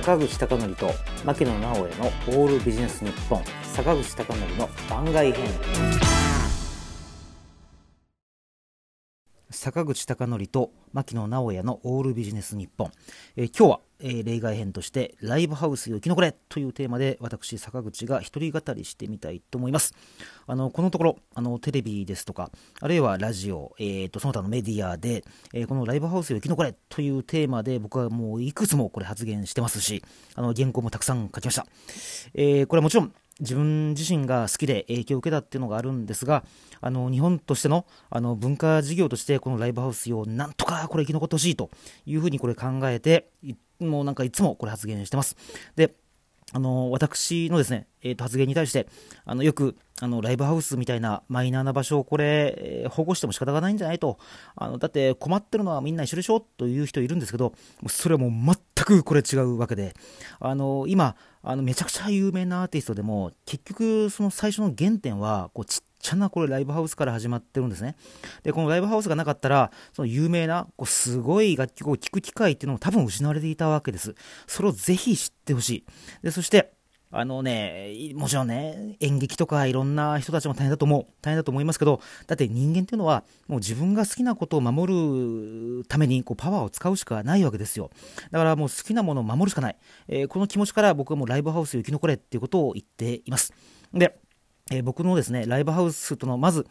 坂口孝則と牧野直哉のオールビジネス日本坂口孝則の番外編。坂口孝則と牧野直哉のオールビジネス日本、えー、今日は、えー、例外編としてライブハウス生き残れというテーマで私坂口が一人語りしてみたいと思います。あのこのところあのテレビですとかあるいはラジオ、えーと、その他のメディアで、えー、このライブハウス生き残れというテーマで僕はもういくつもこれ発言してますしあの原稿もたくさん書きました、え、これはもちろん自分自身が好きで影響を受けたっていうのがあるんですが、あの、日本としての、あの、文化事業として、このライブハウスをなんとかこれ生き残ってほしいというふうにこれ考えて、もうなんかいつもこれ発言してます。で、あの、私のですね、えー、と発言に対して、あの、よく、あの、ライブハウスみたいなマイナーな場所をこれ、えー、保護しても仕方がないんじゃないと。あの、だって困ってるのはみんな一緒でしょという人いるんですけど、それはもう全くこれ違うわけで、あの、今、あの、めちゃくちゃ有名なアーティストでも、結局、その最初の原点は、こう、ちっちゃなこれライブハウスから始まってるんですね。で、このライブハウスがなかったら、その有名な、こうすごい楽曲を聴く機会っていうのも多分失われていたわけです。それをぜひ知ってほしい。で、そして、あのね、もちろんね、演劇とかいろんな人たちも大変だと思う。大変だと思いますけど、だって人間っていうのは、もう自分が好きなことを守るためにこうパワーを使うしかないわけですよ。だからもう好きなものを守るしかない。えー、この気持ちから僕はもうライブハウス生き残れっていうことを言っています。で、えー、僕のですね、ライブハウスとのまず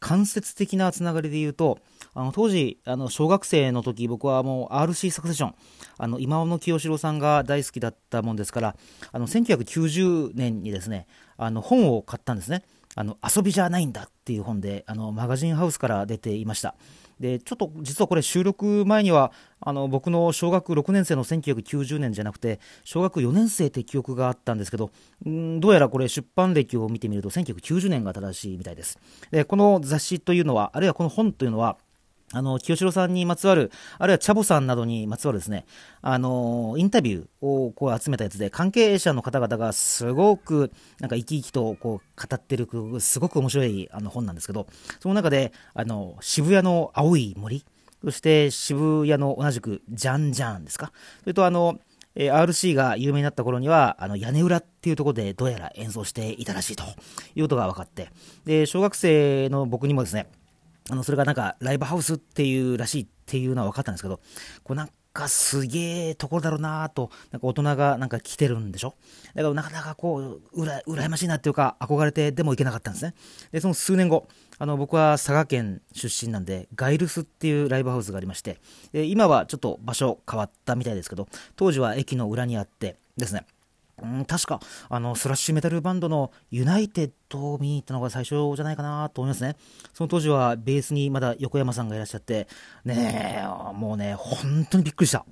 間接的なつながりで言うと、あの当時、あの小学生の時僕はもう RC サクセション、あの今尾清志郎さんが大好きだったもんですから、あの1990年にですね、あの本を買ったんですね。あの遊びじゃないんだっていう本で、あのマガジンハウスから出ていました。で、ちょっと実はこれ収録前には、あの僕の小学6年生の1990年じゃなくて、小学4年生って記憶があったんですけど、んどうやらこれ出版歴を見てみると1990年が正しいみたいです。で、この雑誌というのは、あるいはこの本というのは、あの、清志郎さんにまつわる、あるいはチャボさんなどにまつわるですね、あの、インタビューをこう集めたやつで、関係者の方々がすごく、なんか生き生きとこう語ってる、すごく面白いあの本なんですけど、その中で、あの、渋谷の青い森、そして渋谷の同じくジャンジャンですか、それとあの、え RC が有名になった頃には、あの、屋根裏っていうところでどうやら演奏していたらしいということが分かって、で、小学生の僕にもですね、あの、それがなんかライブハウスっていうらしいっていうのは分かったんですけど、こうなんかすげえところだろうなと、なんか大人がなんか来てるんでしょ？だからなかなかこう、うら、羨ましいなっていうか、憧れてでも行けなかったんですね。で、その数年後、あの、僕は佐賀県出身なんで、ガイルスっていうライブハウスがありまして、で今はちょっと場所変わったみたいですけど、当時は駅の裏にあってですね、うん、確か、あの、スラッシュメタルバンドのユナイテッドを見に行ったのが最初じゃないかなと思いますね。その当時はベースにまだ横山さんがいらっしゃって、ねえ、もうね、本当にびっくりした。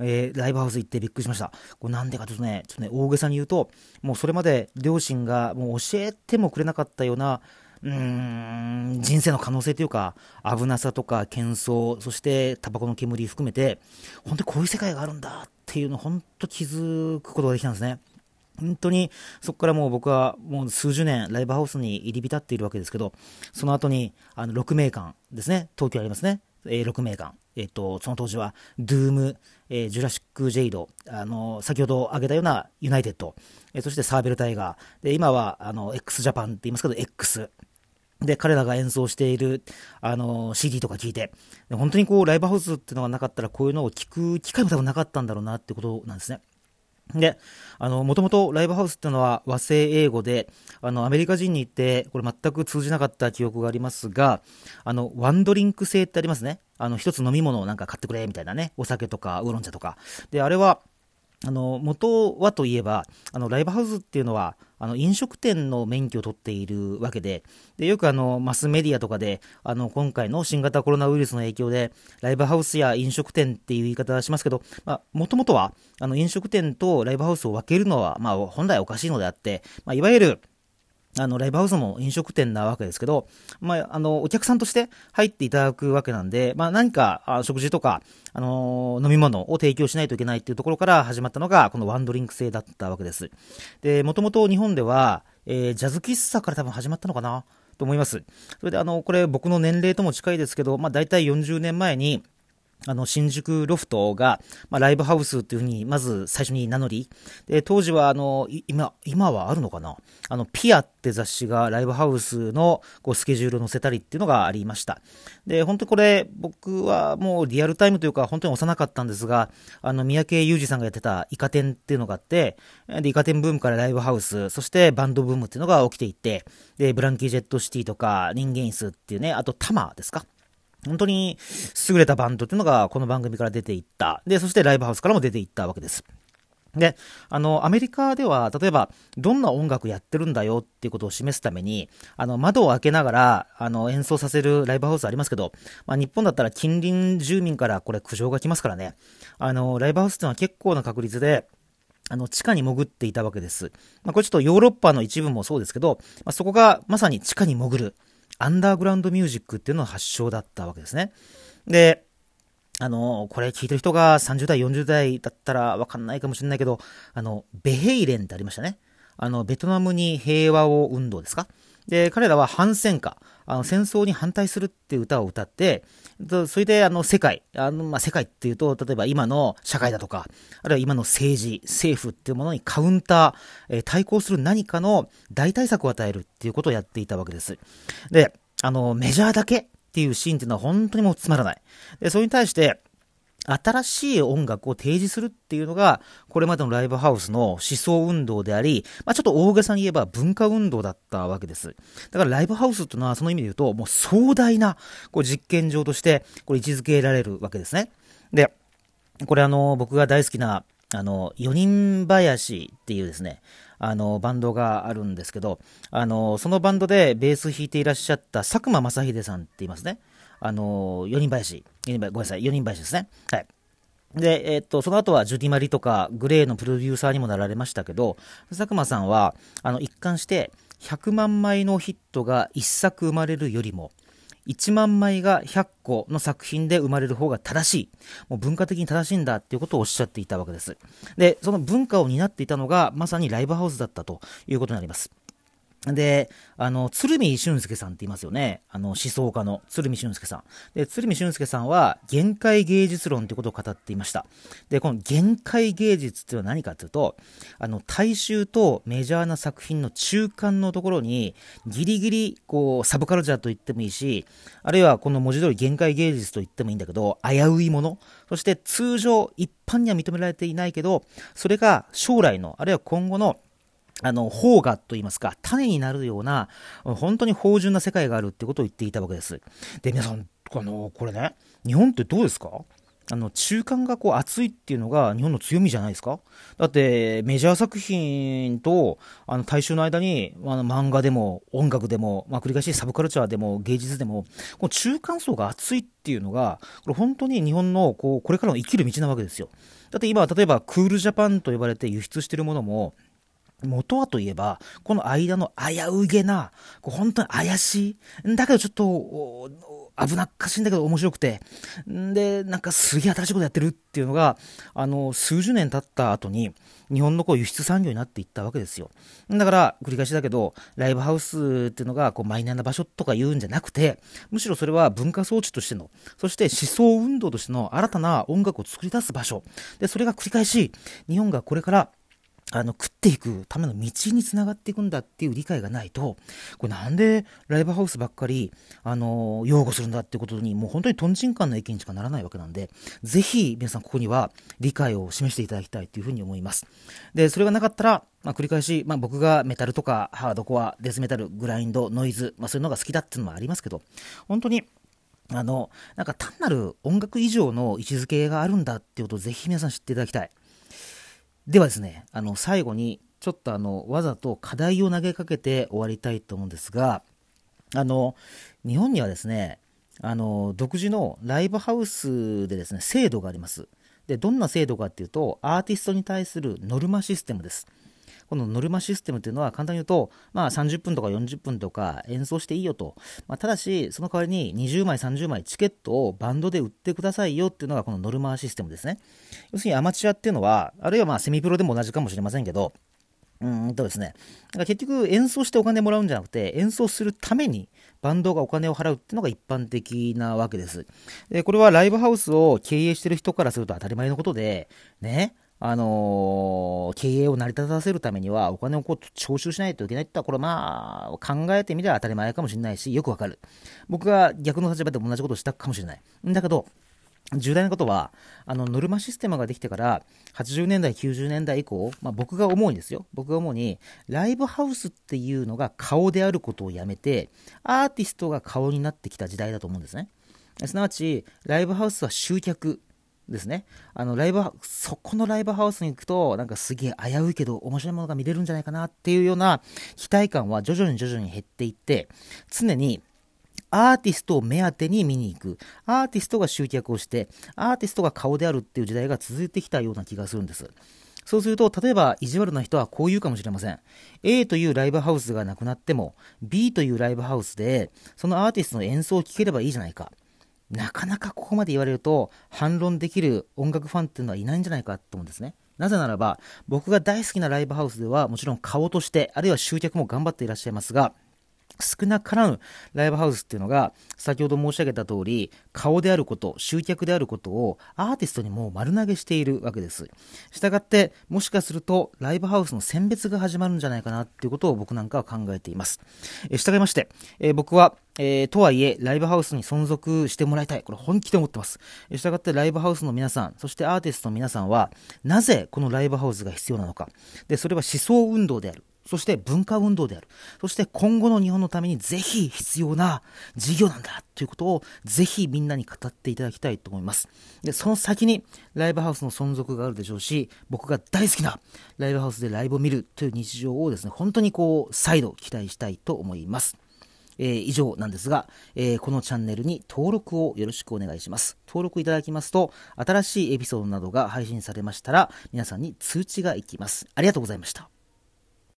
えー、ライブハウス行ってびっくりしました。これなんでかというとね、ちょっとね、大げさに言うと、もうそれまで両親がもう教えてもくれなかったような、うーん、人生の可能性というか、危なさとか、喧騒、そしてタバコの煙含めて、本当にこういう世界があるんだていうの本当気づくことができたんですね。本当にそこからもう僕はもう数十年ライブハウスに入り浸っているわけですけど、その後にあの6名館ですね、東京ありますね、えー、6名館。えっ、と、その当時は、ドゥーム、えー、ジュラシック・ジェイド、あの、先ほど挙げたようなユナイテッド、えー、そしてサーベル・タイガー、で、今は、あの、x ジャパンって言いますけど、X、で、彼らが演奏している、あの、CD とか聞いて、本当にこう、ライブハウスっていうのがなかったら、こういうのを聞く機会も多分なかったんだろうなってことなんですね。で、あの、もともとライブハウスっていうのは和製英語で、あの、アメリカ人に行って、これ全く通じなかった記憶がありますが、あの、ワンドリンク制ってありますね。あの、一つ飲み物をなんか買ってくれ、みたいなね。お酒とか、ウーロン茶とか。で、あれは、あの、元はといえば、あの、ライブハウスっていうのは、あの、飲食店の免許を取っているわけで、で、よくあの、マスメディアとかで、あの、今回の新型コロナウイルスの影響で、ライブハウスや飲食店っていう言い方はしますけど、まあ、もともとは、あの、飲食店とライブハウスを分けるのは、まあ、本来おかしいのであって、まあ、いわゆる、あの、ライブハウスも飲食店なわけですけど、まあ、あの、お客さんとして入っていただくわけなんで、まあ、何か、あ食事とか、あのー、飲み物を提供しないといけないっていうところから始まったのが、このワンドリンク制だったわけです。で、もともと日本では、えー、ジャズ喫茶から多分始まったのかなと思います。それで、あの、これ僕の年齢とも近いですけど、まあ、大体40年前に、あの、新宿ロフトが、まあ、ライブハウスっていうふうに、まず最初に名乗り、で、当時は、あの、今、今はあるのかな？あの、ピアって雑誌がライブハウスの、こう、スケジュールを載せたりっていうのがありました。で、本当これ、僕はもうリアルタイムというか、本当に幼かったんですが、あの、三宅裕二さんがやってたイカ天っていうのがあって、で、イカ天ブームからライブハウス、そしてバンドブームっていうのが起きていて、で、ブランキー・ジェット・シティとか、人間椅子っていうね、あとタマですか？本当に優れたバンドっていうのがこの番組から出ていった。で、そしてライブハウスからも出ていったわけです。で、あの、アメリカでは、例えば、どんな音楽やってるんだよっていうことを示すために、あの、窓を開けながら、あの、演奏させるライブハウスありますけど、まあ、日本だったら近隣住民からこれ苦情が来ますからね。あの、ライブハウスっていうのは結構な確率で、あの、地下に潜っていたわけです。まあ、これちょっとヨーロッパの一部もそうですけど、まあ、そこがまさに地下に潜る。アンダーグラウンドミュージックっていうのが発祥だったわけですね。で、あの、これ聞いてる人が30代、40代だったらわかんないかもしれないけど、あの、ベヘイレンってありましたね。あの、ベトナムに平和を運動ですか？で、彼らは反戦歌、あの戦争に反対するっていう歌を歌って、それであの世界、あのま、世界っていうと、例えば今の社会だとか、あるいは今の政治、政府っていうものにカウンター、えー、対抗する何かの代替策を与えるっていうことをやっていたわけです。で、あの、メジャーだけっていうシーンっていうのは本当にもうつまらない。で、それに対して、新しい音楽を提示するっていうのが、これまでのライブハウスの思想運動であり、まあ、ちょっと大げさに言えば文化運動だったわけです。だからライブハウスっていうのはその意味で言うと、もう壮大なこう実験場としてこれ位置づけられるわけですね。で、これあの、僕が大好きな、あの、四人林っていうですね、あの、バンドがあるんですけど、あの、そのバンドでベース弾いていらっしゃった佐久間正秀さんって言いますね。あの、四人林、四人林、ごめんなさい、四人林ですね。はい。で、えっと、その後はジュディマリとかグレーのプロデューサーにもなられましたけど、佐久間さんは、あの、一貫して100万枚のヒットが1作生まれるよりも、1万枚が100個の作品で生まれる方が正しい。もう文化的に正しいんだっていうことをおっしゃっていたわけです。で、その文化を担っていたのがまさにライブハウスだったということになります。で、あの、鶴見俊介さんって言いますよね。あの、思想家の鶴見俊介さん。で、鶴見俊介さんは、限界芸術論ということを語っていました。で、この限界芸術っていうのは何かというと、あの、大衆とメジャーな作品の中間のところに、ギリギリ、こう、サブカルチャーと言ってもいいし、あるいはこの文字通り限界芸術と言ってもいいんだけど、危ういもの、そして通常、一般には認められていないけど、それが将来の、あるいは今後のあの、方がと言いますか、種になるような、本当に芳醇な世界があるってことを言っていたわけです。で、皆さん、あの、これね、日本ってどうですか？あの、中間がこう熱いっていうのが日本の強みじゃないですか？だって、メジャー作品と、あの、大衆の間に、あの、漫画でも、音楽でも、まあ、繰り返しサブカルチャーでも、芸術でも、この中間層が熱いっていうのが、これ本当に日本の、こう、これからの生きる道なわけですよ。だって今、例えば、クールジャパンと呼ばれて輸出してるものも、元はといえば、この間の危うげな、こう本当に怪しい、だけどちょっと、危なっかしいんだけど面白くて、んで、なんかすげえ新しいことやってるっていうのが、あの、数十年経った後に、日本のこう輸出産業になっていったわけですよ。だから、繰り返しだけど、ライブハウスっていうのが、こう、マイナーな場所とか言うんじゃなくて、むしろそれは文化装置としての、そして思想運動としての新たな音楽を作り出す場所。で、それが繰り返し、日本がこれからあの、食っていくための道につながっていくんだっていう理解がないと、これなんでライブハウスばっかり、あの、擁護するんだってことに、もう本当にトンチンカンな意見にしかならないわけなんで、ぜひ皆さんここには理解を示していただきたいというふうに思います。で、それがなかったら、まあ、繰り返し、まあ、僕がメタルとかハードコア、デスメタル、グラインド、ノイズ、まあ、そういうのが好きだっていうのもありますけど、本当に、あの、なんか単なる音楽以上の位置づけがあるんだっていうことをぜひ皆さん知っていただきたい。ではですね、あの、最後に、ちょっとあの、わざと課題を投げかけて終わりたいと思うんですが、あの、日本にはですね、あの、独自のライブハウスでですね、制度があります。で、どんな制度かっていうと、アーティストに対するノルマシステムです。このノルマシステムっていうのは簡単に言うと、まあ30分とか40分とか演奏していいよと。まあ、ただし、その代わりに20枚、30枚チケットをバンドで売ってくださいよっていうのがこのノルマシステムですね。要するにアマチュアっていうのは、あるいはまあセミプロでも同じかもしれませんけど、うんとですね、だから結局演奏してお金もらうんじゃなくて、演奏するためにバンドがお金を払うっていうのが一般的なわけです。で、これはライブハウスを経営してる人からすると当たり前のことで、ね、あの、経営を成り立たせるためにはお金をこう徴収しないといけないってのは、これまあ、考えてみれば当たり前かもしれないし、よくわかる。僕が逆の立場でも同じことをしたかもしれない。だけど、重大なことは、あの、ノルマシステムができてから、80年代、90年代以降、まあ、僕が思うにですよ。僕が思うに、ライブハウスっていうのが顔であることをやめて、アーティストが顔になってきた時代だと思うんですね。すなわち、ライブハウスは集客ですね。あの、ライブ、そこのライブハウスに行くと、なんかすげえ危ういけど面白いものが見れるんじゃないかなっていうような期待感は徐々に徐々に減っていって、常にアーティストを目当てに見に行く。アーティストが集客をして、アーティストが顔であるっていう時代が続いてきたような気がするんです。そうすると、例えば意地悪な人はこう言うかもしれません。A というライブハウスがなくなっても、B というライブハウスで、そのアーティストの演奏を聴ければいいじゃないか。なかなかここまで言われると、反論できる音楽ファンっていうのはいないんじゃないかと思うんですね。なぜならば、僕が大好きなライブハウスでは、もちろん顔として、あるいは集客も頑張っていらっしゃいますが、少なからぬライブハウスっていうのが、先ほど申し上げた通り、顔であること、集客であることをアーティストにもう丸投げしているわけです。したがって、もしかすると、ライブハウスの選別が始まるんじゃないかなっていうことを僕なんかは考えています。え従いまして、え僕は、えー、とはいえ、ライブハウスに存続してもらいたい。これ本気で思ってます。したがってライブハウスの皆さん、そしてアーティストの皆さんは、なぜこのライブハウスが必要なのか。で、それは思想運動である。そして文化運動である。そして今後の日本のためにぜひ必要な事業なんだということをぜひみんなに語っていただきたいと思います。で、その先にライブハウスの存続があるでしょうし、僕が大好きなライブハウスでライブを見るという日常をですね、本当にこう、再度期待したいと思います。えー、以上なんですが、えー、このチャンネルに登録をよろしくお願いします。登録いただきますと、新しいエピソードなどが配信されましたら、皆さんに通知がいきます。ありがとうございました。